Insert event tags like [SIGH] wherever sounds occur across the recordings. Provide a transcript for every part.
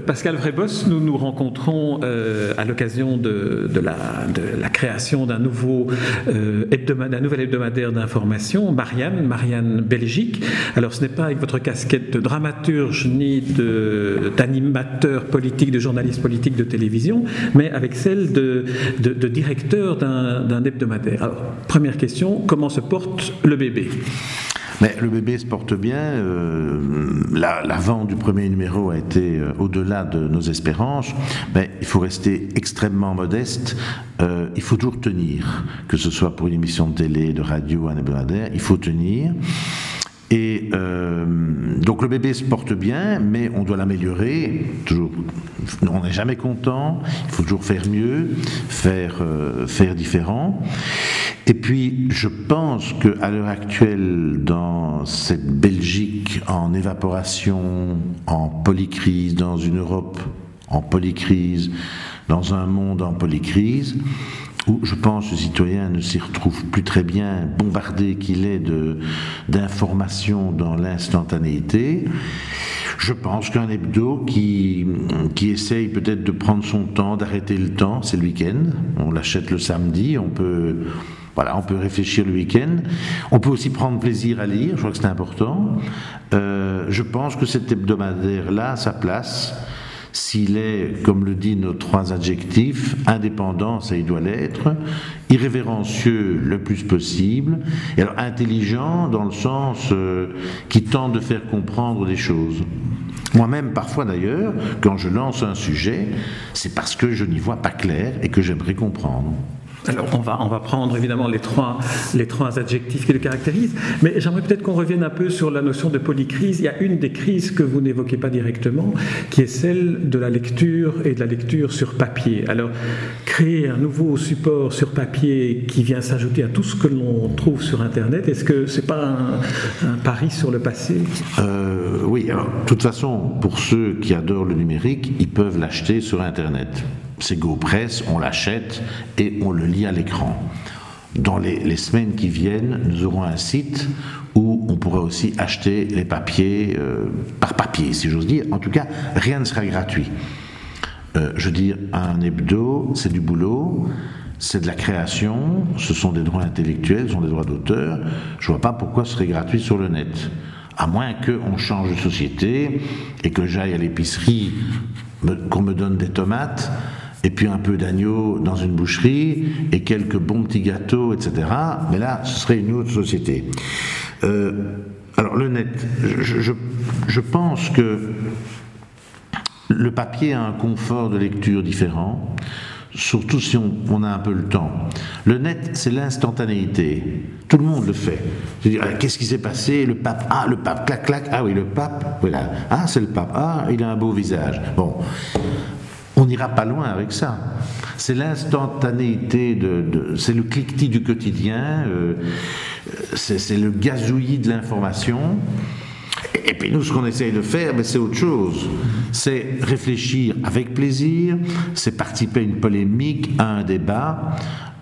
Pascal Vrébos, nous nous rencontrons euh, à l'occasion de, la, création d'un nouveau euh, hebdomadaire, nouvel hebdomadaire d'information, Marianne, Marianne Belgique. Alors ce n'est pas avec votre casquette de dramaturge ni d'animateur politique, de journaliste politique de télévision, mais avec celle de, de directeur d'un hebdomadaire. Alors première question, comment se porte le bébé? Mais le bébé se porte bien. Euh, L'avant du premier numéro a été euh, au-delà de nos espérances. Mais il faut rester extrêmement modeste. Euh, il faut toujours tenir, que ce soit pour une émission de télé, de radio, un hebdomadaire. Il faut tenir. Et euh, donc le bébé se porte bien, mais on doit l'améliorer. Toujours, on n'est jamais content. Il faut toujours faire mieux, faire euh, faire différent. Et puis je pense que à l'heure actuelle, dans cette Belgique en évaporation, en polycrise, dans une Europe en polycrise, dans un monde en polycrise, où je pense le citoyen ne s'y retrouve plus très bien, bombardé qu'il est d'informations dans l'instantanéité. Je pense qu'un hebdo qui, qui essaye peut-être de prendre son temps, d'arrêter le temps, c'est le week-end. On l'achète le samedi, on peut, voilà, on peut réfléchir le week-end. On peut aussi prendre plaisir à lire, je crois que c'est important. Euh, je pense que cet hebdomadaire-là a sa place s'il est, comme le dit nos trois adjectifs, indépendant, ça il doit l'être, irrévérencieux le plus possible, et alors intelligent dans le sens euh, qui tente de faire comprendre des choses. Moi-même, parfois d'ailleurs, quand je lance un sujet, c'est parce que je n'y vois pas clair et que j'aimerais comprendre. Alors on va, on va prendre évidemment les trois, les trois adjectifs qui le caractérisent, mais j'aimerais peut-être qu'on revienne un peu sur la notion de polycrise. Il y a une des crises que vous n'évoquez pas directement, qui est celle de la lecture et de la lecture sur papier. Alors créer un nouveau support sur papier qui vient s'ajouter à tout ce que l'on trouve sur Internet, est-ce que c'est pas un, pari sur le passé? Euh, Oui, de toute façon, pour ceux qui adorent le numérique, ils peuvent l'acheter sur Internet c'est GoPress, on l'achète et on le lit à l'écran. Dans les, semaines qui viennent, nous aurons un site où on pourra aussi acheter les papiers euh, par papier, si j'ose dire. En tout cas, rien ne sera gratuit. Euh, je veux dire, un hebdo, c'est du boulot, c'est de la création, ce sont des droits intellectuels, ce sont des droits d'auteur. Je ne vois pas pourquoi ce serait gratuit sur le net. À moins qu'on change de société et que j'aille à l'épicerie, qu'on me donne des tomates et puis un peu d'agneau dans une boucherie, et quelques bons petits gâteaux, etc. Mais là, ce serait une autre société. Euh, alors le net, je, pense que le papier a un confort de lecture différent, surtout si on, on a un peu le temps. Le net, c'est l'instantanéité. Tout le monde le fait. Ah, qu'est-ce qui s'est passé? Le pape, ah, le pape, clac, clac, ah oui, le pape, voilà. Ah, c'est le pape, ah, il a un beau visage. Bon on n'ira pas loin avec ça. C'est l'instantanéité, de, c'est le cliquetis du quotidien, euh, c'est le gazouillis de l'information. Et puis nous, ce qu'on essaye de faire, ben, c'est autre chose. C'est réfléchir avec plaisir, c'est participer à une polémique, à un débat.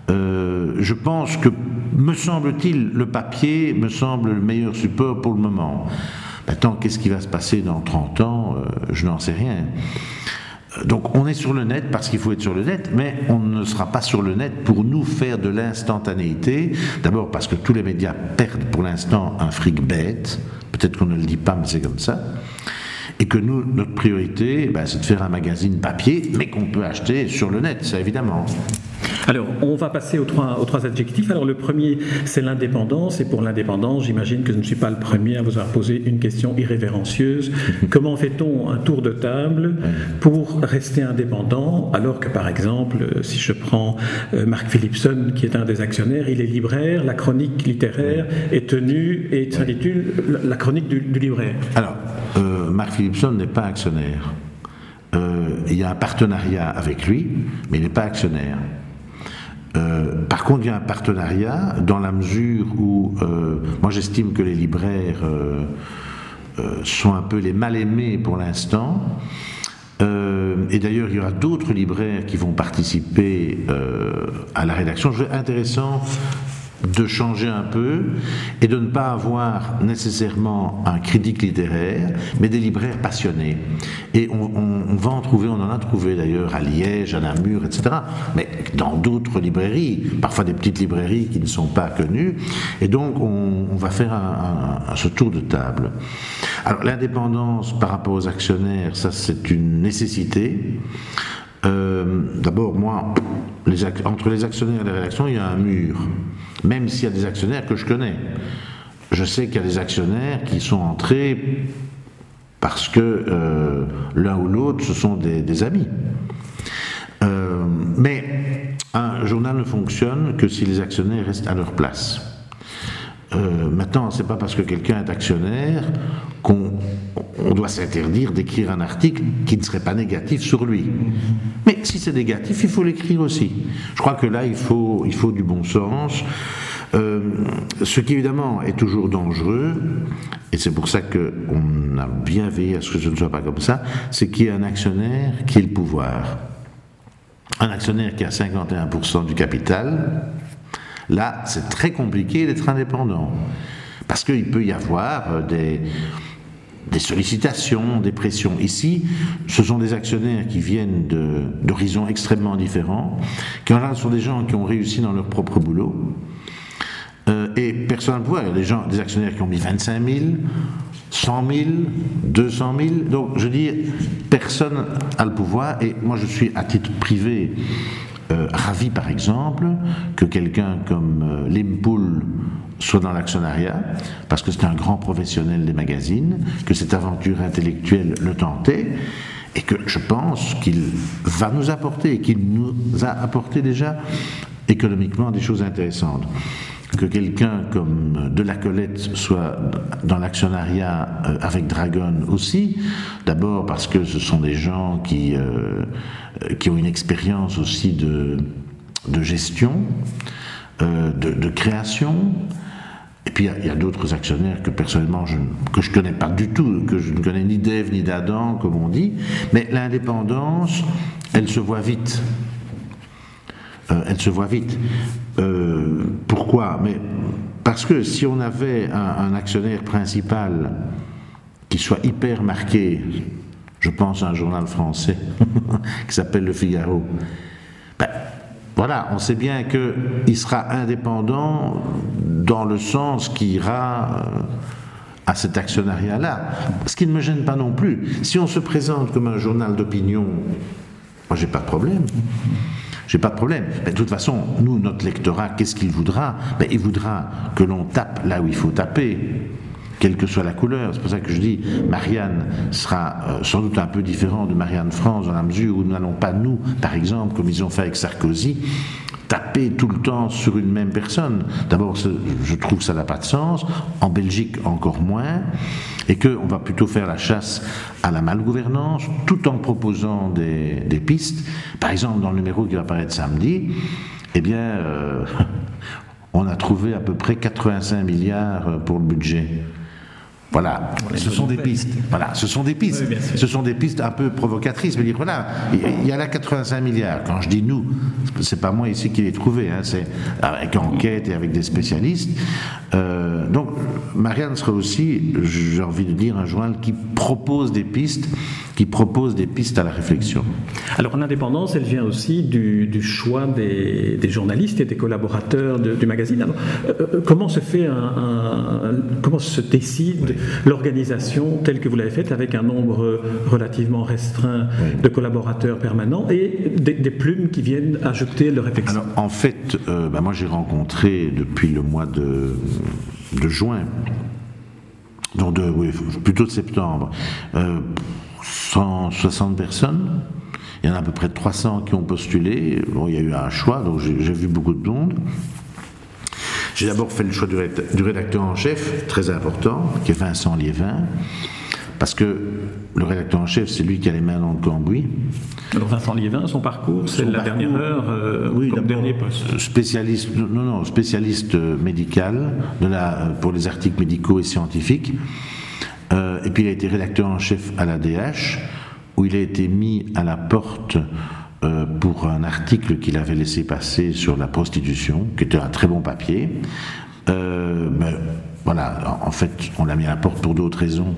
Euh, je pense que, me semble-t-il, le papier me semble le meilleur support pour le moment. Maintenant, qu'est-ce qui va se passer dans 30 ans euh, Je n'en sais rien. Donc on est sur le net parce qu'il faut être sur le net, mais on ne sera pas sur le net pour nous faire de l'instantanéité. D'abord parce que tous les médias perdent pour l'instant un fric bête. Peut-être qu'on ne le dit pas, mais c'est comme ça. Et que nous, notre priorité, ben, c'est de faire un magazine papier, mais qu'on peut acheter sur le net, ça évidemment. Alors, on va passer aux trois, adjectifs. Alors, le premier, c'est l'indépendance. Et pour l'indépendance, j'imagine que je ne suis pas le premier à vous avoir posé une question irrévérencieuse. Comment fait-on un tour de table pour rester indépendant alors que, par exemple, si je prends euh, Marc Philipson, qui est un des actionnaires, il est libraire, la chronique littéraire est tenue et s'intitule La chronique du, libraire. Alors, euh, Marc Philipson n'est pas actionnaire. Euh, il y a un partenariat avec lui, mais il n'est pas actionnaire. Euh, par contre, il y a un partenariat dans la mesure où, euh, moi j'estime que les libraires euh, sont un peu les mal-aimés pour l'instant. et d'ailleurs, il y aura d'autres libraires qui vont participer à la rédaction. Intéressant, de changer un peu et de ne pas avoir nécessairement un critique littéraire, mais des libraires passionnés. Et on, va en trouver, on en a trouvé d'ailleurs à Liège, à Namur, etc. Mais dans d'autres librairies, parfois des petites librairies qui ne sont pas connues. Et donc on, va faire ce tour de table. Alors l'indépendance par rapport aux actionnaires, ça c'est une nécessité. Euh, d'abord, moi, entre les actionnaires et les rédactions, il y a un mur même s'il y a des actionnaires que je connais. Je sais qu'il y a des actionnaires qui sont entrés parce que euh, l'un ou l'autre, ce sont des, amis. Euh, mais un journal ne fonctionne que si les actionnaires restent à leur place. Euh, maintenant, c'est pas parce que quelqu'un est actionnaire qu'on doit s'interdire d'écrire un article qui ne serait pas négatif sur lui. Mais si c'est négatif, il faut l'écrire aussi. Je crois que là, il faut, il faut du bon sens. Euh, ce qui évidemment est toujours dangereux, et c'est pour ça qu'on a bien veillé à ce que ce ne soit pas comme ça, c'est qu'il y ait un actionnaire qui ait le pouvoir. Un actionnaire qui a 51% du capital, là c'est très compliqué d'être indépendant. Parce qu'il peut y avoir euh, des, sollicitations, des pressions. Ici, ce sont des actionnaires qui viennent d'horizons extrêmement différents, qui en général sont des gens qui ont réussi dans leur propre boulot. Euh, et personne ne voit. Des, gens, des actionnaires qui ont mis 25 000, 100 000, 200 000. Donc, je dis, personne n'a le pouvoir. Et moi, je suis à titre privé euh, ravi, par exemple, que quelqu'un comme euh, Limpoul soit dans l'actionnariat, parce que c'est un grand professionnel des magazines, que cette aventure intellectuelle le tentait, et que je pense qu'il va nous apporter, et qu'il nous a apporté déjà économiquement des choses intéressantes. Que quelqu'un comme de la Colette soit dans l'actionnariat euh, avec Dragon aussi, d'abord parce que ce sont des gens qui, euh, qui ont une expérience aussi de, de gestion, euh, de, création, et puis il y a, d'autres actionnaires que personnellement je, que je connais pas du tout, que je ne connais ni d'Ève ni d'Adam, comme on dit. Mais l'indépendance, elle se voit vite. Elle se voit vite. Pourquoi? Mais parce que si on avait un, actionnaire principal qui soit hyper marqué, je pense à un journal français [LAUGHS] qui s'appelle Le Figaro, ben, voilà, on sait bien qu'il sera indépendant dans le sens qui ira euh, à cet actionnariat-là. Ce qui ne me gêne pas non plus. Si on se présente comme un journal d'opinion, moi j'ai pas de problème. J'ai pas de problème. de toute façon, nous, notre lectorat, qu'est-ce qu'il voudra? Ben, Il voudra que l'on tape là où il faut taper quelle que soit la couleur. C'est pour ça que je dis, Marianne sera euh, sans doute un peu différent de Marianne France dans la mesure où nous n'allons pas, nous, par exemple, comme ils ont fait avec Sarkozy, taper tout le temps sur une même personne. D'abord, je trouve que ça n'a pas de sens. En Belgique, encore moins. Et qu'on va plutôt faire la chasse à la malgouvernance, tout en proposant des, pistes. Par exemple, dans le numéro qui va apparaître samedi, eh bien, euh, [LAUGHS] on a trouvé à peu près 85 milliards pour le budget. Voilà, ce sont des pistes. Voilà, ce sont des pistes. ce sont des pistes un peu provocatrices. Mais dire voilà, il y a là 85 milliards. Quand je dis nous, c'est pas moi ici qui l'ai trouvé. Hein, c'est avec enquête et avec des spécialistes. Euh, donc, Marianne sera aussi, j'ai envie de dire, un journal qui propose des pistes, qui propose des pistes à la réflexion. Alors, l'indépendance, elle vient aussi du, choix des, journalistes et des collaborateurs du magazine. Alors, euh, euh, comment se fait un, comment se décide l'organisation telle que vous l'avez faite avec un nombre relativement restreint de collaborateurs permanents et des, plumes qui viennent ajouter leur réflexion? Alors, en fait, bah, moi j'ai rencontré depuis le mois de de juin, donc de, oui, plutôt de septembre, 160 euh, personnes. Il y en a à peu près 300 qui ont postulé. Bon, il y a eu un choix, donc j'ai vu beaucoup de monde. J'ai d'abord fait le choix du rédacteur en chef, très important, qui est Vincent Liévin. Parce que le rédacteur en chef, c'est lui qui a les mains dans le cambouis. Alors Vincent Liévin, son parcours, c'est la dernière heure, euh, oui, comme dernier poste. Spécialiste, non, non, spécialiste médical de la, pour les articles médicaux et scientifiques. Euh, et puis il a été rédacteur en chef à la DH, où il a été mis à la porte euh, pour un article qu'il avait laissé passer sur la prostitution, qui était un très bon papier. Euh, voilà, en fait, on l'a mis à la porte pour d'autres raisons.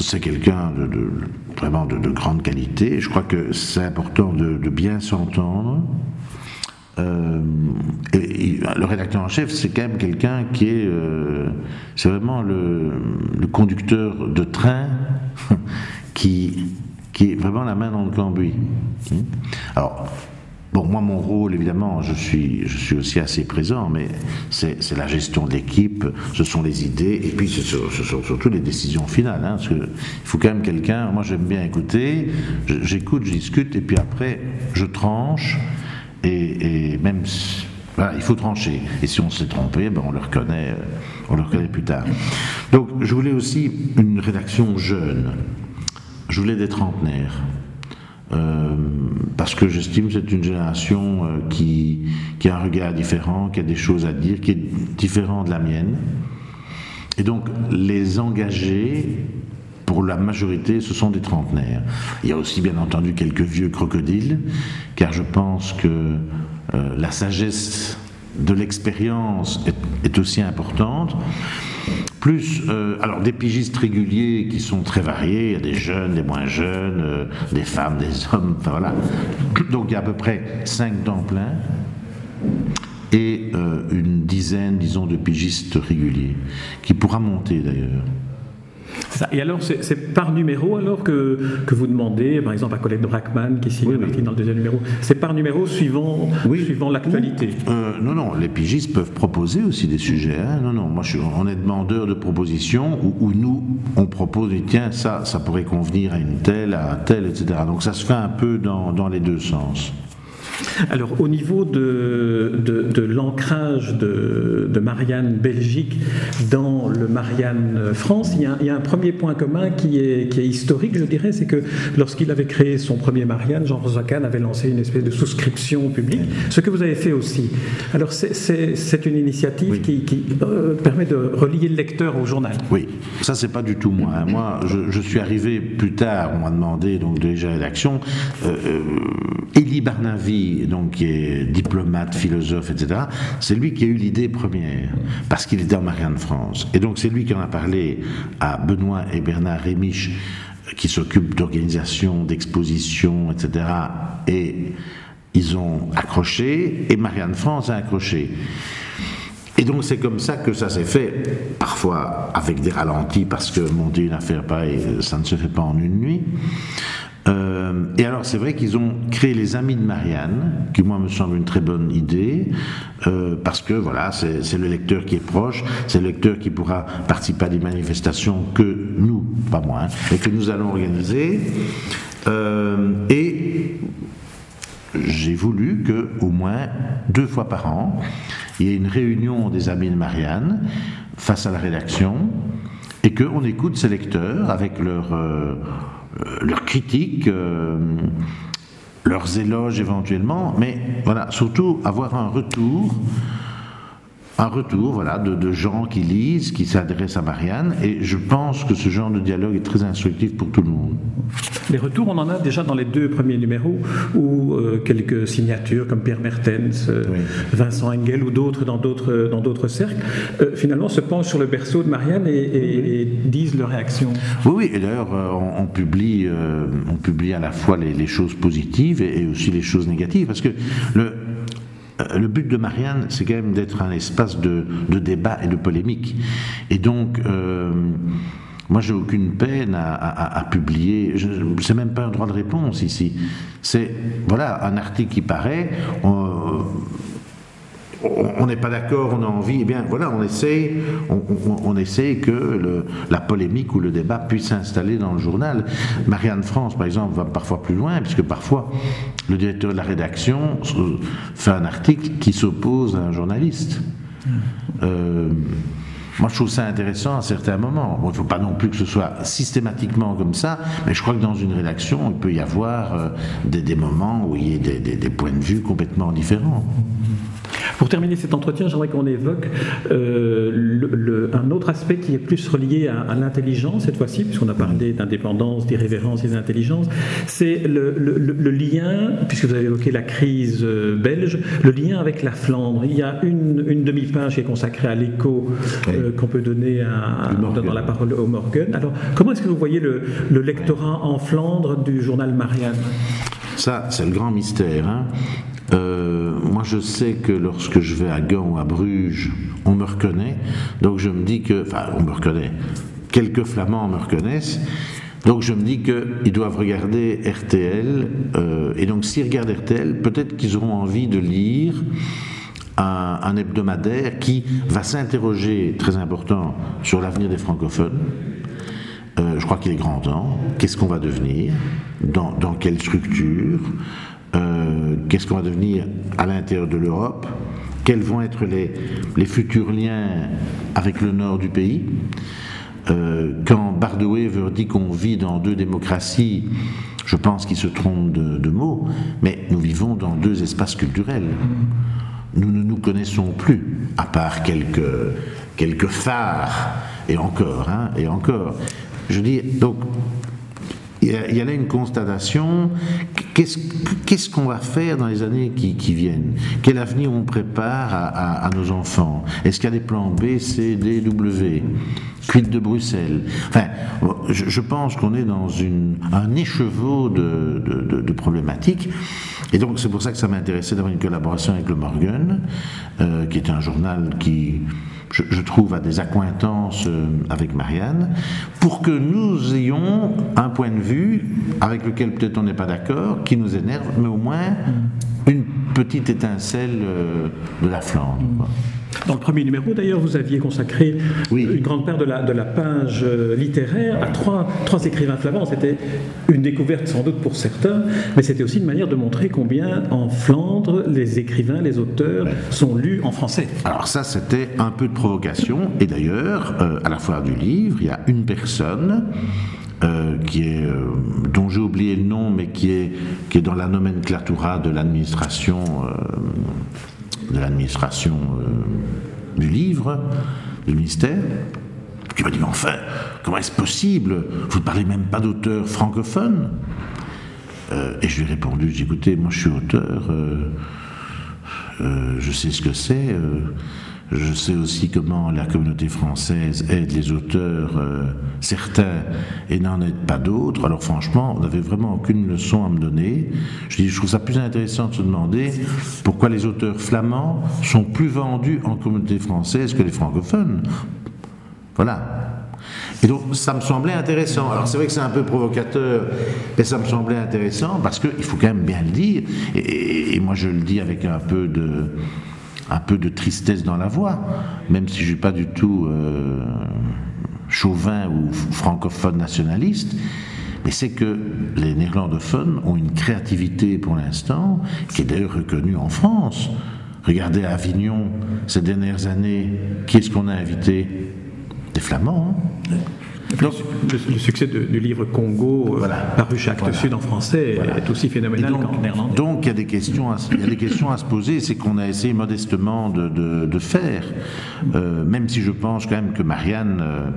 C'est quelqu'un de, vraiment de, grande qualité. Je crois que c'est important de, bien s'entendre. Et, le rédacteur en chef, c'est quand même quelqu'un qui est, c'est vraiment le, conducteur de train [LAUGHS] qui qui est vraiment la main dans le cambouis. Hmm? Alors, Bon, moi, mon rôle, évidemment, je suis, je suis aussi assez présent, mais c'est la gestion de l'équipe, ce sont les idées, et puis ce sont, surtout les décisions finales. Hein, qu'il faut quand même quelqu'un, moi j'aime bien écouter, j'écoute, je discute, et puis après, je tranche, et, même, voilà, il faut trancher. Et si on s'est trompé, ben on le reconnaît, on le reconnaît plus tard. Donc, je voulais aussi une rédaction jeune je voulais des trentenaires. Euh, parce que j'estime que c'est une génération euh, qui, qui, a un regard différent, qui a des choses à dire, qui est différent de la mienne. Et donc, les engagés, pour la majorité, ce sont des trentenaires. Il y a aussi, bien entendu, quelques vieux crocodiles, car je pense que euh, la sagesse de l'expérience est, aussi importante plus euh, alors des pigistes réguliers qui sont très variés, il y a des jeunes, des moins jeunes, euh, des femmes, des hommes, enfin voilà. Donc il y a à peu près 5 temps plein et une dizaine, disons, de pigistes réguliers, qui pourra monter d'ailleurs. Et alors, c'est par numéro alors que, que, vous demandez, par exemple à Colette Brackman qui signe dans le deuxième numéro, c'est par numéro suivant, suivant l'actualité euh, Non, non, les pigistes peuvent proposer aussi des sujets. Hein. Non, non, moi je suis, on est demandeur de propositions où, nous, on propose, tiens, ça, ça pourrait convenir à une telle, à un tel, etc. Donc ça se fait un peu dans, dans les deux sens. Alors, au niveau de, de, l'ancrage de, de, Marianne Belgique dans le Marianne France, il y, a, un premier point commun qui est, qui est historique, je dirais, c'est que lorsqu'il avait créé son premier Marianne, Jean Rosacan avait lancé une espèce de souscription publique, ce que vous avez fait aussi. Alors, c'est une initiative qui, euh, permet de relier le lecteur au journal. Oui, ça, c'est pas du tout moi. Hein. Moi, je, suis arrivé plus tard, on m'a demandé, donc, déjà rédaction, euh, euh, Élie Barnavi, donc qui est diplomate, philosophe, etc., c'est lui qui a eu l'idée première, parce qu'il est dans Marianne France. Et donc c'est lui qui en a parlé à Benoît et Bernard Rémiche, qui s'occupent d'organisation, d'exposition, etc. Et ils ont accroché, et Marianne France a accroché. Et donc c'est comme ça que ça s'est fait, parfois avec des ralentis, parce que monter une affaire pareille, ça ne se fait pas en une nuit. Euh, et alors, c'est vrai qu'ils ont créé les Amis de Marianne, qui moi me semble une très bonne idée, euh, parce que voilà, c'est le lecteur qui est proche, c'est le lecteur qui pourra participer à des manifestations que nous, pas moi, hein, et que nous allons organiser. Euh, et j'ai voulu que au moins deux fois par an, il y ait une réunion des Amis de Marianne face à la rédaction, et qu'on écoute ces lecteurs avec leur leurs critiques, euh, leurs éloges éventuellement, mais voilà, surtout avoir un retour un retour voilà, de, gens qui lisent, qui s'adressent à Marianne, et je pense que ce genre de dialogue est très instructif pour tout le monde. Les retours, on en a déjà dans les deux premiers numéros, ou euh, quelques signatures comme Pierre Mertens, euh, Vincent Engel ou d'autres dans d'autres, dans d'autres cercles, euh, finalement se penchent sur le berceau de Marianne et, disent leur réaction. Oui, oui, et d'ailleurs on, publie, on publie à la fois les, choses positives et, et, aussi les choses négatives, parce que le, euh, le but de Marianne, c'est quand même d'être un espace de, débat et de polémique. Et donc, euh, moi, j'ai aucune peine à, publier. C'est même pas un droit de réponse ici. C'est voilà un article qui paraît n'est pas d'accord, on a envie, eh bien voilà, on essaie, on, essaie que la polémique ou le débat puisse s'installer dans le journal. Marianne France, par exemple, va parfois plus loin, puisque parfois le directeur de la rédaction fait un article qui s'oppose à un journaliste. Euh, moi, je trouve ça intéressant à certains moments. il ne faut pas non plus que ce soit systématiquement comme ça, mais je crois que dans une rédaction, il peut y avoir euh, des, moments où il y a des, des points de vue complètement différents. Pour terminer cet entretien, j'aimerais qu'on évoque euh, un autre aspect qui est plus relié à, l'intelligence cette fois-ci, puisqu'on a parlé d'indépendance, d'irrévérence et d'intelligence. C'est le, lien, puisque vous avez évoqué la crise euh, belge, le lien avec la Flandre. Il y a une, demi-page qui est consacrée à l'écho euh, qu'on peut donner à, dans la parole au Morgan. Alors, comment est-ce que vous voyez le, lectorat en Flandre du journal Marianne? Ça, c'est le grand mystère. Hein. Euh, moi, je sais que lorsque je vais à Gand ou à Bruges, on me reconnaît. Donc, je me dis que. Enfin, on me reconnaît. Quelques Flamands me reconnaissent. Donc, je me dis qu'ils doivent regarder RTL. Euh, et donc, s'ils regardent RTL, peut-être qu'ils auront envie de lire. Un, hebdomadaire qui va s'interroger, très important, sur l'avenir des francophones. Euh, je crois qu'il est grand temps. Qu'est-ce qu'on va devenir? Dans, dans, quelle structure? Euh, qu'est-ce qu'on va devenir à l'intérieur de l'Europe, quels vont être les, futurs liens avec le nord du pays? Euh, quand Bardewey dit qu'on vit dans deux démocraties, je pense qu'il se trompe de, mots, mais nous vivons dans deux espaces culturels. Nous ne nous connaissons plus, à part quelques, quelques phares, et encore, hein, et encore. Je dis, donc, il y, a, là une constatation. Qu'est-ce qu'on va faire dans les années qui, viennent? Quel avenir on prépare à, nos enfants? Est-ce qu'il y a des plans B, C, D, W? Quid de Bruxelles Enfin, je, pense qu'on est dans un écheveau de, de, problématiques. Et donc, c'est pour ça que ça m'intéressait d'avoir une collaboration avec le Morgan, euh, qui est un journal qui je, trouve, à des accointances euh, avec Marianne, pour que nous ayons un point de vue avec lequel peut-être on n'est pas d'accord, qui nous énerve, mais au moins une petite étincelle euh, de la flamme. Dans le premier numéro, d'ailleurs, vous aviez consacré une grande part de la, de la page euh, littéraire à trois, trois écrivains flamands. C'était une découverte sans doute pour certains, mais c'était aussi une manière de montrer combien en Flandre, les écrivains, les auteurs sont lus en français. Alors ça, c'était un peu de provocation. Et d'ailleurs, euh, à la foire du livre, il y a une personne euh, qui est, dont j'ai oublié le nom, mais qui est, qui est dans la nomenclatura de l'administration de l'administration euh, du livre, du ministère, qui m'a dit, mais enfin, comment est-ce possible? Vous ne parlez même pas d'auteur francophone? Euh, Et je lui ai répondu, j'ai écoutez, moi je suis auteur, euh, je sais ce que c'est. Je sais aussi comment la communauté française aide les auteurs, euh, certains, et n'en aide pas d'autres. Alors franchement, on n'avait vraiment aucune leçon à me donner. Je dis, je trouve ça plus intéressant de se demander pourquoi les auteurs flamands sont plus vendus en communauté française que les francophones. Voilà. Et donc, ça me semblait intéressant. Alors, c'est vrai que c'est un peu provocateur, mais ça me semblait intéressant parce qu'il faut quand même bien le dire. et, moi, je le dis avec un peu de un peu de tristesse dans la voix, même si je ne suis pas du tout euh, chauvin ou francophone nationaliste. Mais c'est que les néerlandophones ont une créativité pour l'instant, qui est d'ailleurs reconnue en France. Regardez à Avignon, ces dernières années, qui est-ce qu'on a invité? Des Flamands. Hein le, succès du livre Congo, euh, paru chez Actes Sud en français, est aussi phénoménal qu'en néerlandais. Donc il y, a des questions à, il y a des questions à se poser, c'est qu'on a essayé modestement de, de, faire, euh, même si je pense quand même que Marianne. Euh,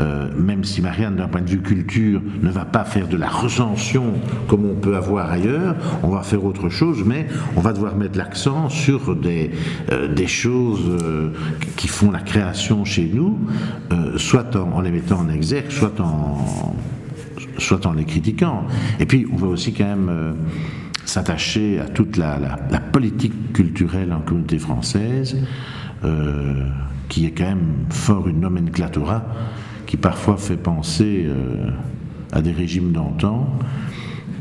euh, même si Marianne, d'un point de vue culture, ne va pas faire de la recension comme on peut avoir ailleurs, on va faire autre chose, mais on va devoir mettre l'accent sur des, euh, choses euh, qui font la création chez nous, soit en, les mettant en exergue, soit en, soit en les critiquant. Et puis, on va aussi quand même s'attacher à toute la, la, politique culturelle en communauté française, qui est quand même fort une nomenclatura qui parfois fait penser euh, à des régimes d'antan.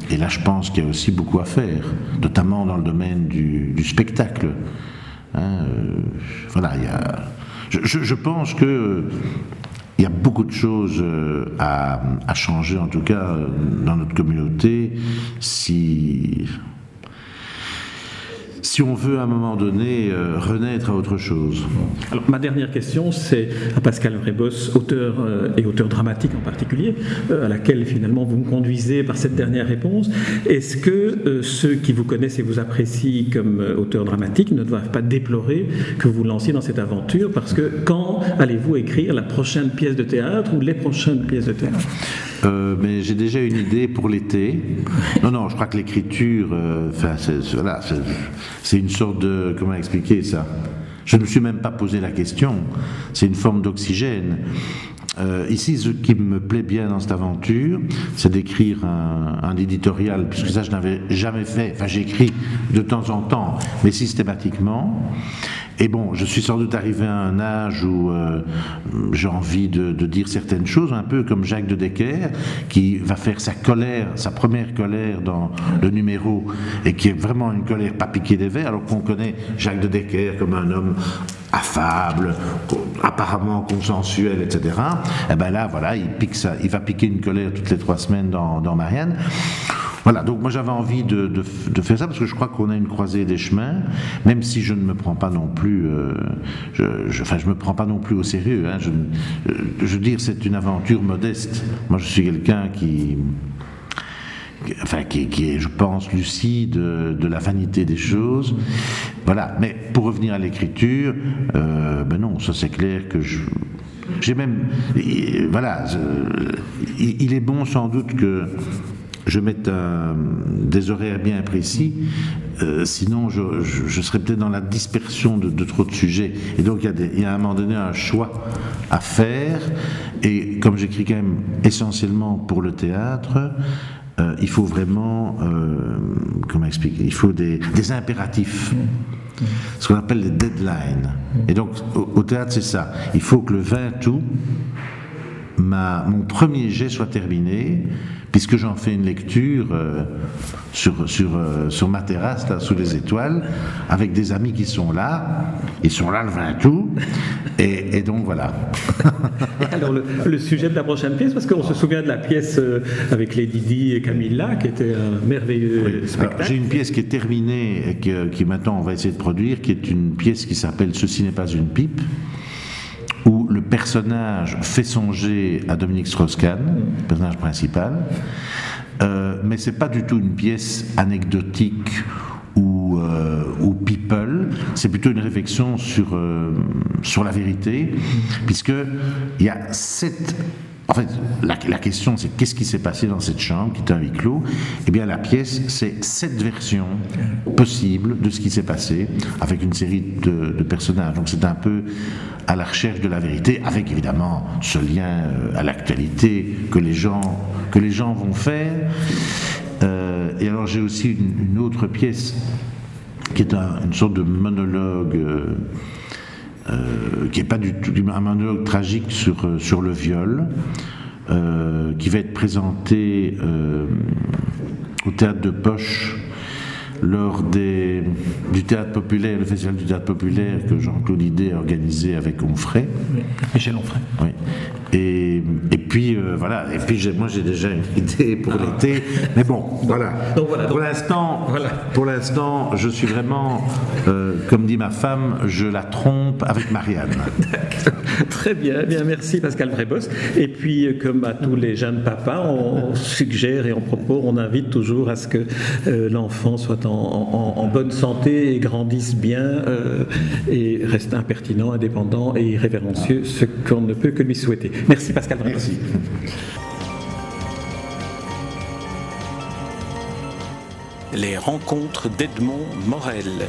Et là, je pense qu'il y a aussi beaucoup à faire, notamment dans le domaine du, spectacle. Hein, euh, voilà, il y a, je, pense que il y a beaucoup de choses euh, à, à, changer, en tout cas dans notre communauté, si si on veut à un moment donné euh, renaître à autre chose. Alors, ma dernière question, c'est à Pascal Vrébos, auteur euh, et auteur dramatique en particulier, euh, à laquelle finalement vous me conduisez par cette dernière réponse. Est-ce que ceux qui vous connaissent et vous apprécient comme auteur dramatique ne doivent pas déplorer que vous lanciez dans cette aventure? Parce que quand allez-vous écrire la prochaine pièce de théâtre ou les prochaines pièces de théâtre? Euh, mais j'ai déjà une idée pour l'été. Non, non, je crois que l'écriture, euh, c'est une sorte de, comment expliquer ça? Je ne me suis même pas posé la question. C'est une forme d'oxygène. Euh, ici, ce qui me plaît bien dans cette aventure, c'est d'écrire un, un, éditorial, puisque ça, je n'avais jamais fait. Enfin, j'écris de temps en temps, mais systématiquement. Et bon, je suis sans doute arrivé à un âge où euh, j'ai envie de, dire certaines choses, un peu comme Jacques de Decker, qui va faire sa colère, sa première colère dans le numéro, et qui est vraiment une colère pas piquée des verres, alors qu'on connaît Jacques de Decker comme un homme affable, apparemment consensuel, etc. Et eh ben là, voilà, il va piquer une colère toutes les trois semaines dans Marianne. Voilà, donc moi j'avais envie de, faire ça parce que je crois qu'on a une croisée des chemins, même si je ne me prends pas non plus, euh, je, enfin je me prends pas non plus au sérieux. Hein, je, veux dire, c'est une aventure modeste. Moi je suis quelqu'un qui enfin qui, est, je pense, lucide de, la vanité des choses. Voilà. Mais pour revenir à l'écriture, euh, ben non, ça c'est clair que je. J'ai même, voilà, il est bon sans doute que je mette des horaires bien précis, euh, sinon je, serais peut-être dans la dispersion de, trop de sujets. Et donc il y, a à un moment donné un choix à faire, et comme j'écris quand même essentiellement pour le théâtre, euh, il faut vraiment, euh, comment expliquer, il faut des, impératifs. Ce qu'on appelle les deadlines. Et donc, au, théâtre, c'est ça. Il faut que le 20 août, ma, mon premier jet soit terminé, puisque j'en fais une lecture euh, sur, sur, euh, sur ma terrasse, là, sous les étoiles, avec des amis qui sont là. Ils sont là le 20 août. Et, et donc voilà. [LAUGHS] Alors le, sujet de la prochaine pièce, parce qu'on se souvient de la pièce euh, avec les Didi et Camilla, qui était un merveilleux spectacle. J'ai une pièce qui est terminée et qui, qui maintenant on va essayer de produire, qui est une pièce qui s'appelle Ceci n'est pas une pipe le personnage fait songer à Dominique Strauss-Kahn, le personnage principal, euh, mais c'est pas du tout une pièce anecdotique ou, euh, people, c'est plutôt une réflexion sur, euh, sur la vérité, puisque il y a sept en fait, la, question, c'est qu'est-ce qui s'est passé dans cette chambre qui est un huis clos? Eh bien, la pièce, c'est sept versions possibles de ce qui s'est passé avec une série de, personnages. Donc, c'est un peu à la recherche de la vérité, avec évidemment ce lien euh, à l'actualité que les gens que les gens vont faire. Euh, et alors, j'ai aussi une, autre pièce qui est une sorte de monologue. Euh, euh, qui n'est pas du tout un monologue tragique sur, euh, sur le viol, euh, qui va être présenté au théâtre de Poche lors des, du théâtre populaire, le festival du théâtre populaire que Jean-Claude Idé a organisé avec Onfray. Michel Onfray. Oui. Et, et puis euh, voilà, et puis moi j'ai déjà une idée pour ah. l'été, mais bon, voilà. Donc, voilà pour l'instant, voilà. pour l'instant, je suis vraiment, euh, comme dit ma femme, je la trompe avec Marianne. [LAUGHS] Très bien, eh bien merci Pascal Vrébos. Et puis euh, comme à tous les jeunes papas, on suggère et on propose, on invite toujours à ce que l'enfant soit en, bonne santé et grandisse bien et reste impertinent, indépendant et irrévérencieux, ce qu'on ne peut que lui souhaiter. Merci Pascal. Merci. Les rencontres d'Edmond Morel.